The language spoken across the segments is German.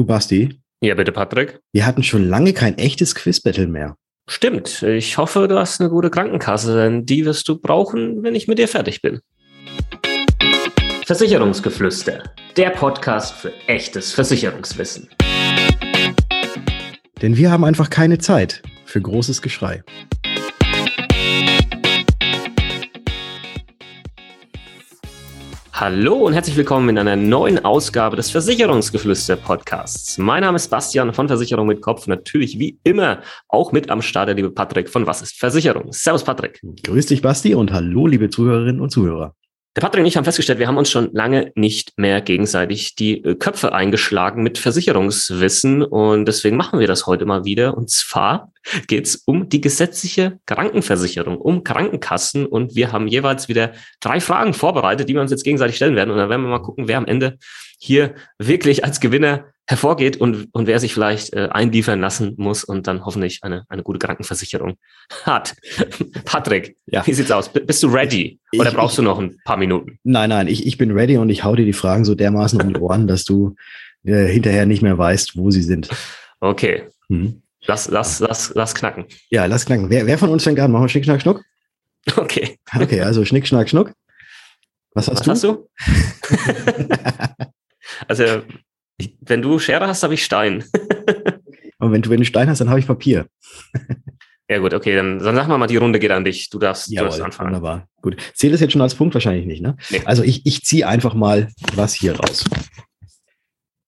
Du Basti, Ja, bitte, Patrick. wir hatten schon lange kein echtes Quiz-Battle mehr. Stimmt. Ich hoffe, du hast eine gute Krankenkasse, denn die wirst du brauchen, wenn ich mit dir fertig bin. Versicherungsgeflüster. Der Podcast für echtes Versicherungswissen. Denn wir haben einfach keine Zeit für großes Geschrei. Hallo und herzlich willkommen in einer neuen Ausgabe des Versicherungsgeflüster Podcasts. Mein Name ist Bastian von Versicherung mit Kopf. Natürlich wie immer auch mit am Start der liebe Patrick von Was ist Versicherung? Servus Patrick. Grüß dich, Basti, und hallo, liebe Zuhörerinnen und Zuhörer. Der Patrick und ich haben festgestellt, wir haben uns schon lange nicht mehr gegenseitig die äh, Köpfe eingeschlagen mit Versicherungswissen und deswegen machen wir das heute mal wieder. Und zwar geht es um die gesetzliche Krankenversicherung, um Krankenkassen und wir haben jeweils wieder drei Fragen vorbereitet, die wir uns jetzt gegenseitig stellen werden und dann werden wir mal gucken, wer am Ende hier wirklich als Gewinner hervorgeht und, und wer sich vielleicht äh, einliefern lassen muss und dann hoffentlich eine, eine gute Krankenversicherung hat. Patrick, Ja. wie sieht's aus? B- Bist du ready? Oder Ich- brauchst du noch ein paar Minuten? Nein, nein, ich, ich bin ready und ich hau dir die Fragen so dermaßen um die Ohren, dass du äh, hinterher nicht mehr weißt, wo sie sind. Okay, Hm. lass, lass, lass, lass knacken. Ja, lass knacken. Wer, wer von uns fängt an? Machen wir Schnick, Schnack, Schnuck? Okay, Okay, also Schnick, Schnack, Schnuck. Was hast was du? hast du? also, ich, wenn du Schere hast, habe ich Stein. Und wenn du, wenn du Stein hast, dann habe ich Papier. Ja gut, okay, dann, dann sag mal mal, die Runde geht an dich. Du darfst, du darfst anfangen. wunderbar. Gut. Zählt das jetzt schon als Punkt? Wahrscheinlich nicht, ne? Nee. Also ich, ich ziehe einfach mal was hier raus.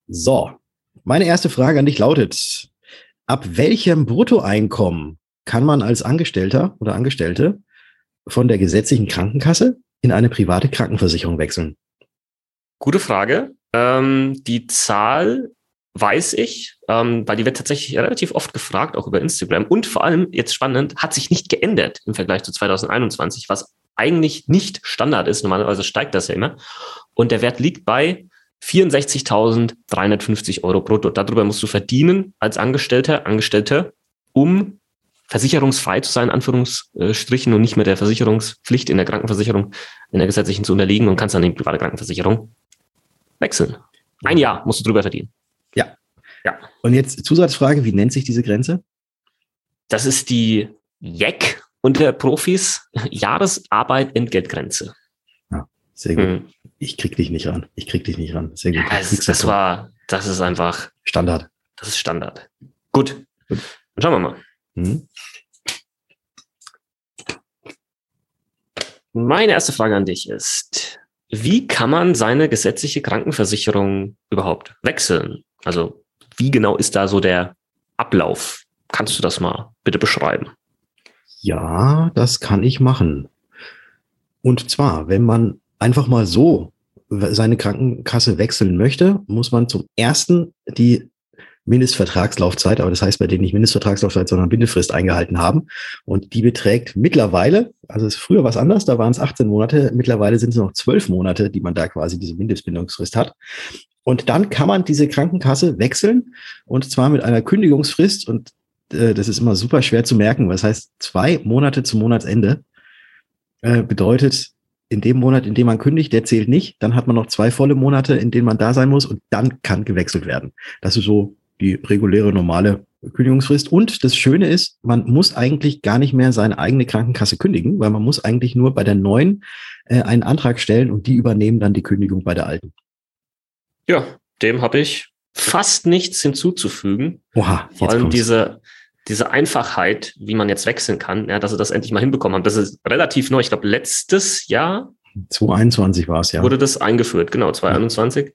So, meine erste Frage an dich lautet, ab welchem Bruttoeinkommen kann man als Angestellter oder Angestellte von der gesetzlichen Krankenkasse in eine private Krankenversicherung wechseln? Gute Frage. Ähm, die Zahl weiß ich, ähm, weil die wird tatsächlich relativ oft gefragt, auch über Instagram. Und vor allem, jetzt spannend, hat sich nicht geändert im Vergleich zu 2021, was eigentlich nicht Standard ist. Normalerweise steigt das ja immer. Und der Wert liegt bei 64.350 Euro brutto. Darüber musst du verdienen als Angestellter, Angestellte, um versicherungsfrei zu sein, in Anführungsstrichen, und nicht mehr der Versicherungspflicht in der Krankenversicherung, in der gesetzlichen zu unterliegen und kannst dann in die private Krankenversicherung wechseln. Ein Jahr musst du drüber verdienen. Und jetzt Zusatzfrage, wie nennt sich diese Grenze? Das ist die JEC unter Profis, Jahresarbeit Entgeltgrenze. Sehr gut. Hm. Ich krieg dich nicht ran. Ich krieg dich nicht ran. Sehr gut. Ja, das, das war, das ist einfach, Standard. das ist Standard. Gut. Gut. Dann schauen wir mal. Hm? Meine erste Frage an dich ist, wie kann man seine gesetzliche Krankenversicherung überhaupt wechseln? Also, wie genau ist da so der Ablauf? Kannst du das mal bitte beschreiben? Ja, das kann ich machen. Und zwar, wenn man einfach mal so seine Krankenkasse wechseln möchte, muss man zum ersten die Mindestvertragslaufzeit, aber das heißt bei denen nicht Mindestvertragslaufzeit, sondern Bindefrist eingehalten haben. Und die beträgt mittlerweile, also es früher was anders, da waren es 18 Monate, mittlerweile sind es noch 12 Monate, die man da quasi diese Mindestbindungsfrist hat. Und dann kann man diese Krankenkasse wechseln und zwar mit einer Kündigungsfrist und äh, das ist immer super schwer zu merken. Was heißt, zwei Monate zum Monatsende äh, bedeutet, in dem Monat, in dem man kündigt, der zählt nicht. Dann hat man noch zwei volle Monate, in denen man da sein muss und dann kann gewechselt werden. Das ist so die reguläre, normale Kündigungsfrist. Und das Schöne ist, man muss eigentlich gar nicht mehr seine eigene Krankenkasse kündigen, weil man muss eigentlich nur bei der neuen äh, einen Antrag stellen und die übernehmen dann die Kündigung bei der alten. Ja, dem habe ich fast nichts hinzuzufügen. Oha, Vor allem diese, diese Einfachheit, wie man jetzt wechseln kann, ja, dass sie das endlich mal hinbekommen haben. Das ist relativ neu. Ich glaube, letztes Jahr 2021 war es ja. wurde das eingeführt, genau, 2021.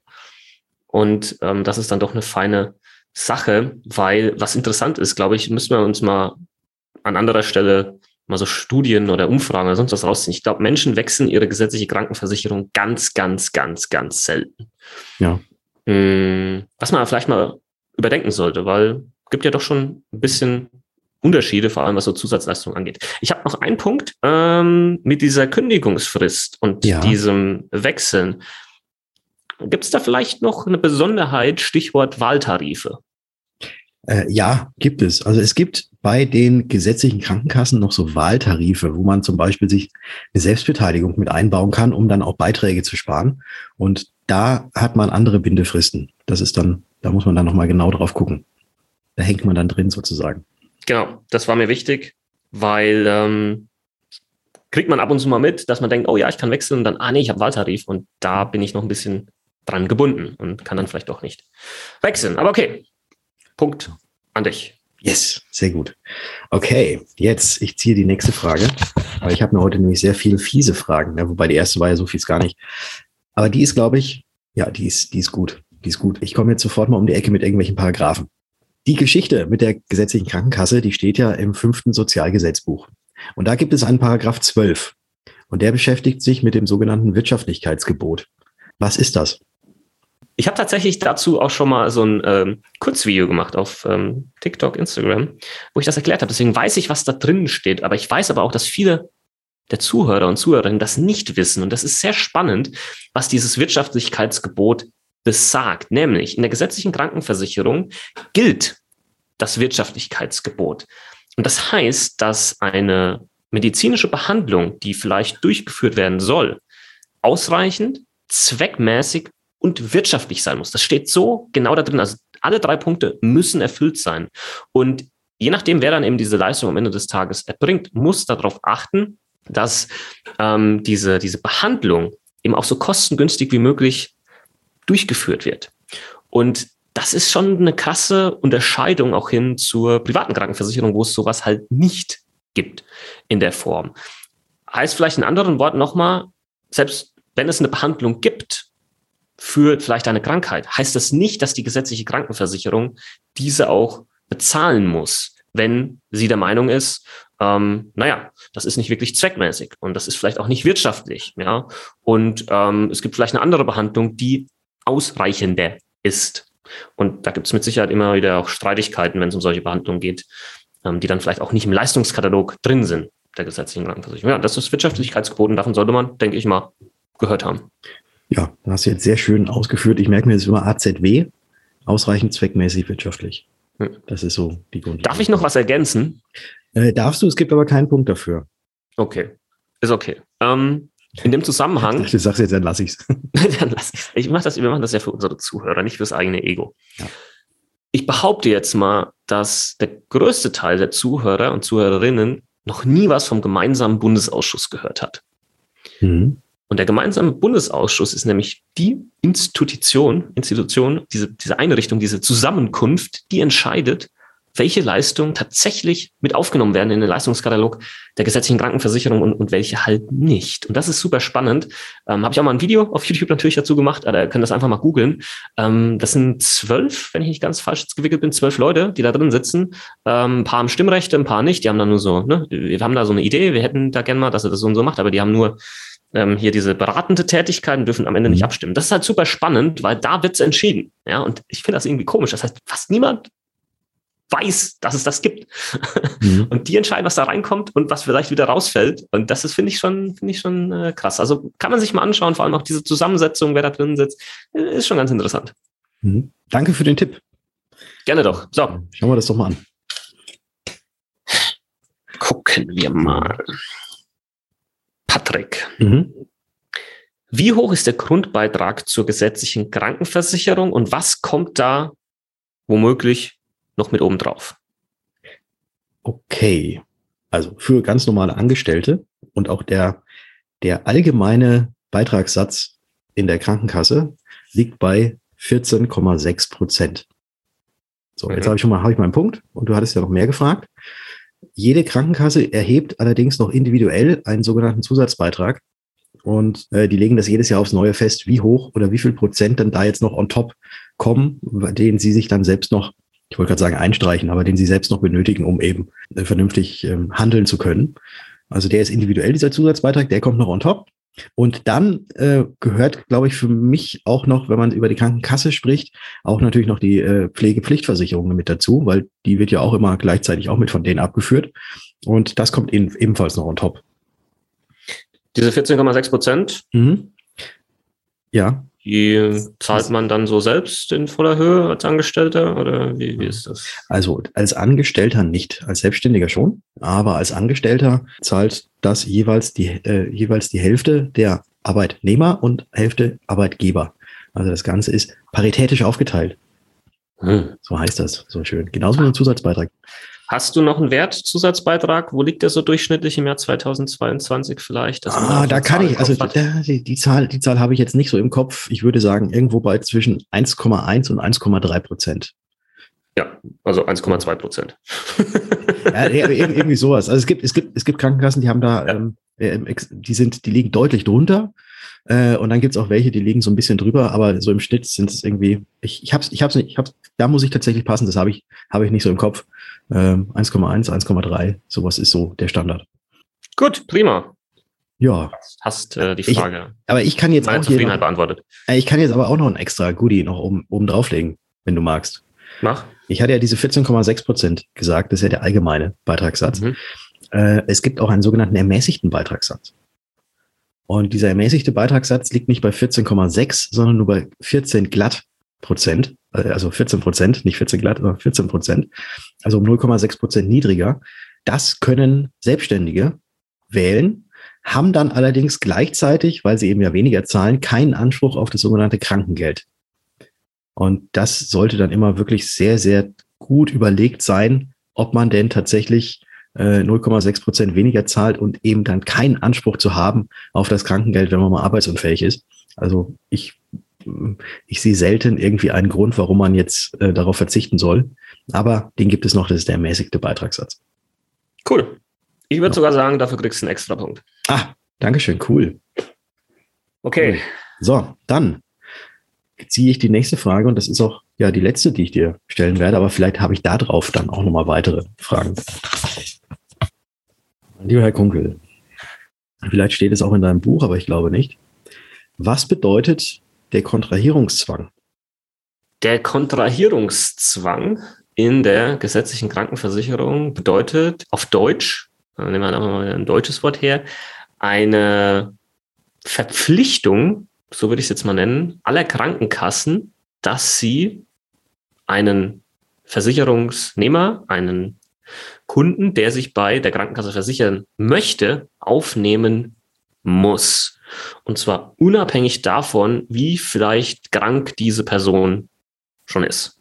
Und ähm, das ist dann doch eine feine Sache, weil was interessant ist, glaube ich, müssen wir uns mal an anderer Stelle mal so Studien oder Umfragen oder sonst was rausziehen. Ich glaube, Menschen wechseln ihre gesetzliche Krankenversicherung ganz, ganz, ganz, ganz selten. Ja. Mm, Was man vielleicht mal überdenken sollte, weil gibt ja doch schon ein bisschen Unterschiede, vor allem was so Zusatzleistungen angeht. Ich habe noch einen Punkt ähm, mit dieser Kündigungsfrist und Ja. diesem Wechseln. Gibt es da vielleicht noch eine Besonderheit, Stichwort Wahltarife? Äh, ja, gibt es. Also es gibt bei den gesetzlichen Krankenkassen noch so Wahltarife, wo man zum Beispiel sich eine Selbstbeteiligung mit einbauen kann, um dann auch Beiträge zu sparen. Und da hat man andere Bindefristen. Das ist dann Da muss man dann nochmal genau drauf gucken. Da hängt man dann drin sozusagen. Genau, das war mir wichtig, weil ähm, kriegt man ab und zu mal mit, dass man denkt, oh ja, ich kann wechseln und dann, ah nee, ich habe Wahltarif und da bin ich noch ein bisschen dran gebunden und kann dann vielleicht doch nicht wechseln. Aber okay, Punkt an dich. Yes, sehr gut. Okay, jetzt, ich ziehe die nächste Frage. Aber ich habe mir heute nämlich sehr viele fiese Fragen, ja, wobei die erste war ja so fies gar nicht. Aber die ist, glaube ich, ja, die ist, die ist gut. Die ist gut. Ich komme jetzt sofort mal um die Ecke mit irgendwelchen Paragraphen. Die Geschichte mit der gesetzlichen Krankenkasse, die steht ja im fünften Sozialgesetzbuch. Und da gibt es einen Paragraph 12. Und der beschäftigt sich mit dem sogenannten Wirtschaftlichkeitsgebot. Was ist das? Ich habe tatsächlich dazu auch schon mal so ein ähm, Kurzvideo gemacht auf ähm, TikTok, Instagram, wo ich das erklärt habe. Deswegen weiß ich, was da drin steht. Aber ich weiß aber auch, dass viele der Zuhörer und Zuhörerinnen das nicht wissen. Und das ist sehr spannend, was dieses Wirtschaftlichkeitsgebot besagt. Nämlich in der gesetzlichen Krankenversicherung gilt das Wirtschaftlichkeitsgebot. Und das heißt, dass eine medizinische Behandlung, die vielleicht durchgeführt werden soll, ausreichend, zweckmäßig und wirtschaftlich sein muss. Das steht so genau da drin. Also alle drei Punkte müssen erfüllt sein. Und je nachdem, wer dann eben diese Leistung am Ende des Tages erbringt, muss darauf achten, dass ähm, diese, diese Behandlung eben auch so kostengünstig wie möglich durchgeführt wird. Und das ist schon eine krasse Unterscheidung auch hin zur privaten Krankenversicherung, wo es sowas halt nicht gibt in der Form. Heißt vielleicht in anderen Worten nochmal, selbst wenn es eine Behandlung gibt, für vielleicht eine Krankheit, heißt das nicht, dass die gesetzliche Krankenversicherung diese auch bezahlen muss, wenn sie der Meinung ist, ähm, naja, das ist nicht wirklich zweckmäßig und das ist vielleicht auch nicht wirtschaftlich, ja. Und ähm, es gibt vielleicht eine andere Behandlung, die ausreichender ist. Und da gibt es mit Sicherheit immer wieder auch Streitigkeiten, wenn es um solche Behandlungen geht, ähm, die dann vielleicht auch nicht im Leistungskatalog drin sind der gesetzlichen Krankenversicherung. Ja, das ist Wirtschaftlichkeitsquoten, davon sollte man, denke ich mal, gehört haben. Ja, hast du jetzt sehr schön ausgeführt. Ich merke mir das immer AZW, ausreichend zweckmäßig wirtschaftlich. Das ist so die Grund. Darf ich noch was ergänzen? Äh, darfst du, es gibt aber keinen Punkt dafür. Okay, ist okay. Ähm, in dem Zusammenhang. Du sagst jetzt, dann lass ich's. dann lass ich's. Ich mach das, wir machen das ja für unsere Zuhörer, nicht fürs eigene Ego. Ja. Ich behaupte jetzt mal, dass der größte Teil der Zuhörer und Zuhörerinnen noch nie was vom gemeinsamen Bundesausschuss gehört hat. Mhm. Und der gemeinsame Bundesausschuss ist nämlich die Institution, Institution, diese, diese Einrichtung, diese Zusammenkunft, die entscheidet, welche Leistungen tatsächlich mit aufgenommen werden in den Leistungskatalog der gesetzlichen Krankenversicherung und, und welche halt nicht. Und das ist super spannend. Ähm, Habe ich auch mal ein Video auf YouTube natürlich dazu gemacht, aber ihr könnt das einfach mal googeln. Ähm, das sind zwölf, wenn ich nicht ganz falsch gewickelt bin, zwölf Leute, die da drin sitzen. Ähm, ein paar haben Stimmrechte, ein paar nicht. Die haben da nur so, ne, wir haben da so eine Idee, wir hätten da gerne mal, dass er das so und so macht, aber die haben nur ähm, hier diese beratende Tätigkeiten dürfen am Ende nicht mhm. abstimmen. Das ist halt super spannend, weil da wird's entschieden. Ja, und ich finde das irgendwie komisch. Das heißt, fast niemand weiß, dass es das gibt. Mhm. Und die entscheiden, was da reinkommt und was vielleicht wieder rausfällt. Und das ist, finde ich schon, finde ich schon äh, krass. Also kann man sich mal anschauen, vor allem auch diese Zusammensetzung, wer da drin sitzt, äh, ist schon ganz interessant. Mhm. Danke für den Tipp. Gerne doch. So. Schauen wir das doch mal an. Gucken wir mal. Patrick. Mhm. Wie hoch ist der Grundbeitrag zur gesetzlichen Krankenversicherung und was kommt da womöglich noch mit oben drauf? Okay. Also für ganz normale Angestellte und auch der, der allgemeine Beitragssatz in der Krankenkasse liegt bei 14,6 Prozent. So, jetzt mhm. habe ich schon mal, habe ich mal einen Punkt und du hattest ja noch mehr gefragt. Jede Krankenkasse erhebt allerdings noch individuell einen sogenannten Zusatzbeitrag. Und äh, die legen das jedes Jahr aufs Neue fest, wie hoch oder wie viel Prozent dann da jetzt noch on top kommen, den sie sich dann selbst noch, ich wollte gerade sagen einstreichen, aber den sie selbst noch benötigen, um eben äh, vernünftig äh, handeln zu können. Also der ist individuell, dieser Zusatzbeitrag, der kommt noch on top. Und dann äh, gehört, glaube ich, für mich auch noch, wenn man über die Krankenkasse spricht, auch natürlich noch die äh, Pflegepflichtversicherung mit dazu, weil die wird ja auch immer gleichzeitig auch mit von denen abgeführt. Und das kommt eben, ebenfalls noch on top. Diese 14,6 Prozent? Mhm. Ja. Die zahlt man dann so selbst in voller Höhe als Angestellter oder wie, wie ist das? Also als Angestellter nicht, als Selbstständiger schon, aber als Angestellter zahlt das jeweils die, äh, jeweils die Hälfte der Arbeitnehmer und Hälfte Arbeitgeber. Also das Ganze ist paritätisch aufgeteilt. Hm. So heißt das, so schön. Genauso wie ein Zusatzbeitrag. Hast du noch einen Wertzusatzbeitrag? Wo liegt der so durchschnittlich im Jahr 2022 vielleicht? Ah, da kann ich, also die, die, Zahl, die Zahl habe ich jetzt nicht so im Kopf. Ich würde sagen, irgendwo bei zwischen 1,1 und 1,3 Prozent. Ja, also 1,2 Prozent. ja, irgendwie sowas. Also es gibt, es gibt, es gibt Krankenkassen, die haben da, ja. ähm, äh, die sind, die liegen deutlich drunter. Äh, und dann gibt es auch welche, die liegen so ein bisschen drüber, aber so im Schnitt sind es irgendwie, ich, ich hab's, ich hab's nicht, ich hab's, da muss ich tatsächlich passen, das habe ich, habe ich nicht so im Kopf. 1,1, ähm, 1,3, sowas ist so der Standard. Gut, prima. Ja. Hast äh, die Frage. Ich, aber ich kann jetzt Meine auch Zufriedenheit noch, beantwortet. Äh, ich kann jetzt aber auch noch ein extra Goodie noch oben, oben drauflegen, wenn du magst. Mach. Ich hatte ja diese 14,6 Prozent gesagt, das ist ja der allgemeine Beitragssatz. Mhm. Äh, es gibt auch einen sogenannten ermäßigten Beitragssatz. Und dieser ermäßigte Beitragssatz liegt nicht bei 14,6, sondern nur bei 14 glatt Prozent. Äh, also 14 Prozent, nicht 14 glatt, sondern 14 Prozent, also um 0,6 Prozent niedriger. Das können Selbstständige wählen, haben dann allerdings gleichzeitig, weil sie eben ja weniger zahlen, keinen Anspruch auf das sogenannte Krankengeld. Und das sollte dann immer wirklich sehr, sehr gut überlegt sein, ob man denn tatsächlich 0,6 äh, Prozent weniger zahlt und eben dann keinen Anspruch zu haben auf das Krankengeld, wenn man mal arbeitsunfähig ist. Also ich ich sehe selten irgendwie einen Grund, warum man jetzt äh, darauf verzichten soll. Aber den gibt es noch, das ist der ermäßigte Beitragssatz. Cool. Ich würde ja. sogar sagen, dafür kriegst du einen extra Punkt. Ah, Dankeschön, cool. Okay. So, dann ziehe ich die nächste Frage und das ist auch ja die letzte, die ich dir stellen werde, aber vielleicht habe ich da drauf dann auch nochmal weitere Fragen. Lieber Herr Kunkel, vielleicht steht es auch in deinem Buch, aber ich glaube nicht. Was bedeutet der Kontrahierungszwang? Der Kontrahierungszwang in der gesetzlichen Krankenversicherung bedeutet auf Deutsch, nehmen wir einfach mal ein deutsches Wort her, eine Verpflichtung, so würde ich es jetzt mal nennen, aller Krankenkassen, dass sie einen Versicherungsnehmer, einen Kunden, der sich bei der Krankenkasse versichern möchte, aufnehmen muss. Und zwar unabhängig davon, wie vielleicht krank diese Person schon ist.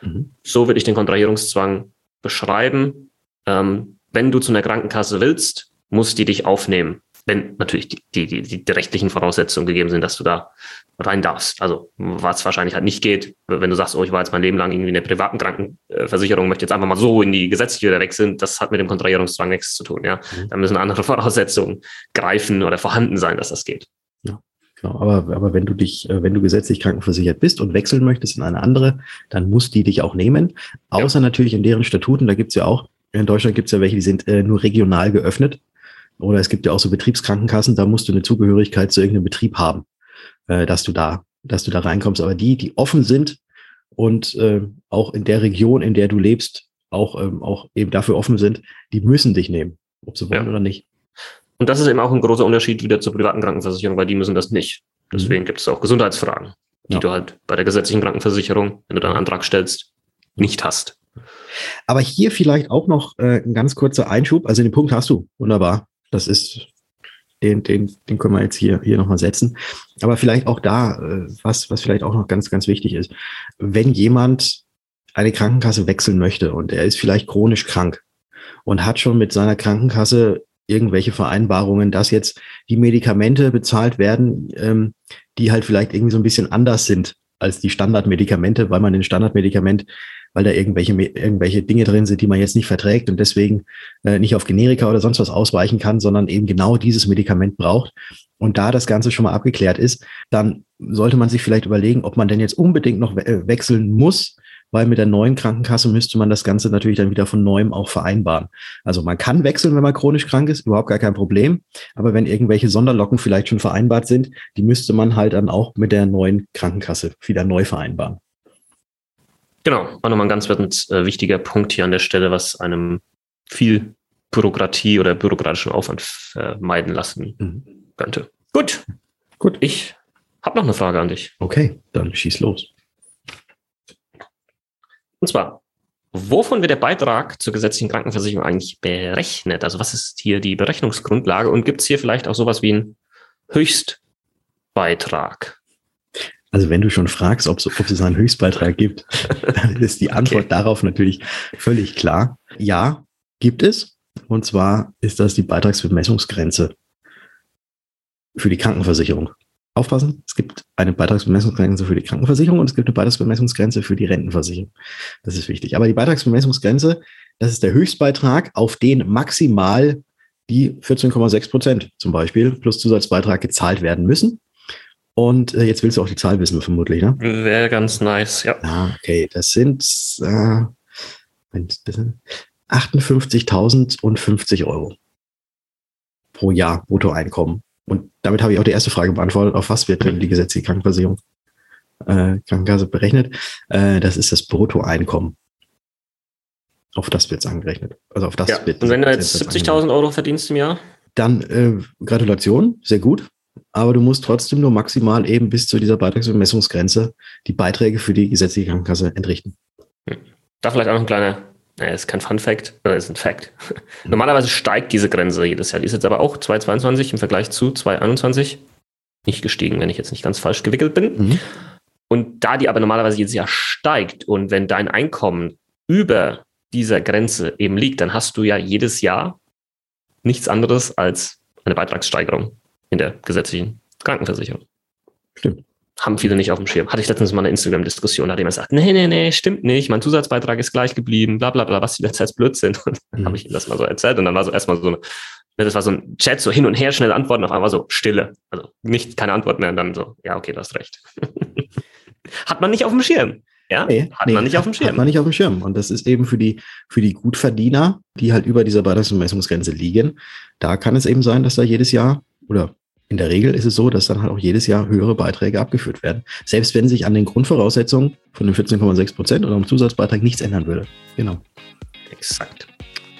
Mhm. So würde ich den Kontrahierungszwang beschreiben. Ähm, wenn du zu einer Krankenkasse willst, muss die dich aufnehmen wenn natürlich die, die, die, die rechtlichen Voraussetzungen gegeben sind, dass du da rein darfst. Also was wahrscheinlich halt nicht geht, wenn du sagst, oh, ich war jetzt mein Leben lang irgendwie in der privaten Krankenversicherung, möchte jetzt einfach mal so in die gesetzliche wieder wechseln, das hat mit dem Kontrahierungszwang nichts zu tun. Ja, mhm. da müssen andere Voraussetzungen greifen oder vorhanden sein, dass das geht. Ja. Genau, aber, aber wenn du dich, äh, wenn du gesetzlich krankenversichert bist und wechseln möchtest in eine andere, dann muss die dich auch nehmen. Außer ja. natürlich in deren Statuten, da gibt's ja auch, in Deutschland gibt's ja welche, die sind äh, nur regional geöffnet. Oder es gibt ja auch so Betriebskrankenkassen, da musst du eine Zugehörigkeit zu irgendeinem Betrieb haben, äh, dass du da, dass du da reinkommst. Aber die, die offen sind und äh, auch in der Region, in der du lebst, auch, ähm, auch eben dafür offen sind, die müssen dich nehmen, ob sie wollen ja. oder nicht. Und das ist eben auch ein großer Unterschied wieder zur privaten Krankenversicherung, weil die müssen das nicht. Deswegen mhm. gibt es auch Gesundheitsfragen, die ja. du halt bei der gesetzlichen Krankenversicherung, wenn du da einen Antrag stellst, nicht hast. Aber hier vielleicht auch noch äh, ein ganz kurzer Einschub. Also den Punkt hast du. Wunderbar. Das ist, den, den, den können wir jetzt hier, hier nochmal setzen. Aber vielleicht auch da, äh, was, was vielleicht auch noch ganz, ganz wichtig ist. Wenn jemand eine Krankenkasse wechseln möchte und er ist vielleicht chronisch krank und hat schon mit seiner Krankenkasse irgendwelche Vereinbarungen, dass jetzt die Medikamente bezahlt werden, ähm, die halt vielleicht irgendwie so ein bisschen anders sind als die Standardmedikamente, weil man den Standardmedikament weil da irgendwelche, irgendwelche Dinge drin sind, die man jetzt nicht verträgt und deswegen äh, nicht auf Generika oder sonst was ausweichen kann, sondern eben genau dieses Medikament braucht. Und da das Ganze schon mal abgeklärt ist, dann sollte man sich vielleicht überlegen, ob man denn jetzt unbedingt noch we äh, wechseln muss, weil mit der neuen Krankenkasse müsste man das Ganze natürlich dann wieder von neuem auch vereinbaren. Also man kann wechseln, wenn man chronisch krank ist, überhaupt gar kein Problem. Aber wenn irgendwelche Sonderlocken vielleicht schon vereinbart sind, die müsste man halt dann auch mit der neuen Krankenkasse wieder neu vereinbaren. Genau, war nochmal ein ganz, äh, wichtiger Punkt hier an der Stelle, was einem viel Bürokratie oder bürokratischen Aufwand vermeiden lassen mhm. könnte. Gut, gut. Ich habe noch eine Frage an dich. Okay, dann schieß los. Und zwar, wovon wird der Beitrag zur gesetzlichen Krankenversicherung eigentlich berechnet? Also was ist hier die Berechnungsgrundlage und gibt es hier vielleicht auch sowas wie einen Höchstbeitrag? Also wenn du schon fragst, ob, ob es einen Höchstbeitrag gibt, dann ist die Antwort okay. darauf natürlich völlig klar. Ja, gibt es. Und zwar ist das die Beitragsbemessungsgrenze für die Krankenversicherung. Aufpassen, es gibt eine Beitragsbemessungsgrenze für die Krankenversicherung und es gibt eine Beitragsbemessungsgrenze für die Rentenversicherung. Das ist wichtig. Aber die Beitragsbemessungsgrenze, das ist der Höchstbeitrag, auf den maximal die 14,6 Prozent zum Beispiel plus Zusatzbeitrag gezahlt werden müssen. Und äh, jetzt willst du auch die Zahl wissen, vermutlich, ne? Wäre ganz nice, ja. Ah, okay, das sind, äh, 58.050 Euro pro Jahr Bruttoeinkommen. Und damit habe ich auch die erste Frage beantwortet, auf was wird denn die gesetzliche Krankenversicherung äh, Krankenkasse berechnet? Äh, das ist das Bruttoeinkommen. Auf das wird es angerechnet. Also auf das ja. wird Und wenn du jetzt 70.000 Euro verdienst im Jahr? Dann äh, Gratulation, sehr gut. Aber du musst trotzdem nur maximal eben bis zu dieser Beitragsbemessungsgrenze die Beiträge für die gesetzliche Krankenkasse entrichten. Hm. Da vielleicht auch noch ein kleiner naja, ist kein Fun Fact, äh, ist ein Fact. Normalerweise steigt diese Grenze jedes Jahr. Die ist jetzt aber auch 2022 im Vergleich zu 2021 nicht gestiegen, wenn ich jetzt nicht ganz falsch gewickelt bin. Mhm. Und da die aber normalerweise jedes Jahr steigt und wenn dein Einkommen über dieser Grenze eben liegt, dann hast du ja jedes Jahr nichts anderes als eine Beitragssteigerung in der gesetzlichen Krankenversicherung. Stimmt haben viele nicht auf dem Schirm. Hatte ich letztens mal eine Instagram-Diskussion, da hat jemand gesagt, nee, nee, nee, stimmt nicht, mein Zusatzbeitrag ist gleich geblieben, bla bla bla, was die letzte Zeit Blödsinn. Und dann mhm. habe ich ihm das mal so erzählt und dann war so erstmal so eine, das war so ein Chat, so hin und her, schnell antworten, auf einmal so Stille. Also nicht, keine Antwort mehr und dann so, ja, okay, du hast recht. hat man nicht auf dem Schirm. Ja, nee, hat nee, man nicht auf dem Schirm. Hat man nicht auf dem Schirm. Und das ist eben für die, für die Gutverdiener, die halt über dieser Beitragsbemessungsgrenze liegen. Da kann es eben sein, dass da jedes Jahr oder in der Regel ist es so, dass dann halt auch jedes Jahr höhere Beiträge abgeführt werden. Selbst wenn sich an den Grundvoraussetzungen von den 14,6 Prozent oder am Zusatzbeitrag nichts ändern würde. Genau. Exakt.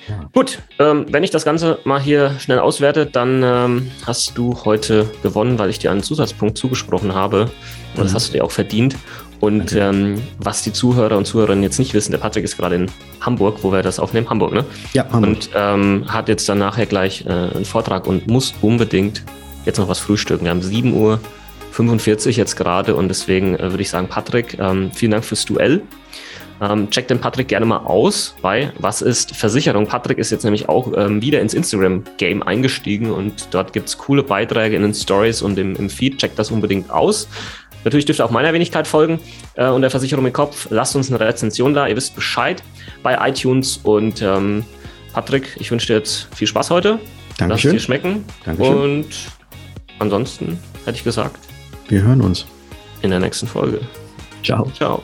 Ja. Gut, ähm, wenn ich das Ganze mal hier schnell auswerte, dann ähm, hast du heute gewonnen, weil ich dir einen Zusatzpunkt zugesprochen habe. Und mhm. das hast du dir auch verdient. Und ähm, was die Zuhörer und Zuhörerinnen jetzt nicht wissen, der Patrick ist gerade in Hamburg, wo wir das aufnehmen, Hamburg, ne? Ja, Hamburg. Und ähm, hat jetzt dann nachher gleich äh, einen Vortrag und muss unbedingt jetzt noch was frühstücken. Wir haben 7 Uhr 45 jetzt gerade und deswegen äh, würde ich sagen, Patrick, ähm, vielen Dank fürs Duell. Ähm, check den Patrick gerne mal aus bei Was ist Versicherung? Patrick ist jetzt nämlich auch ähm, wieder ins Instagram-Game eingestiegen und dort gibt es coole Beiträge in den Stories und im, im Feed. Checkt das unbedingt aus. Natürlich dürft ihr auch meiner Wenigkeit folgen äh, und der Versicherung im Kopf. Lasst uns eine Rezension da, ihr wisst Bescheid bei iTunes und ähm, Patrick, ich wünsche dir jetzt viel Spaß heute. Dankeschön. Lass es dir schmecken. Dankeschön. Und ansonsten hätte ich gesagt. Wir hören uns. In der nächsten Folge. Ciao. Ciao.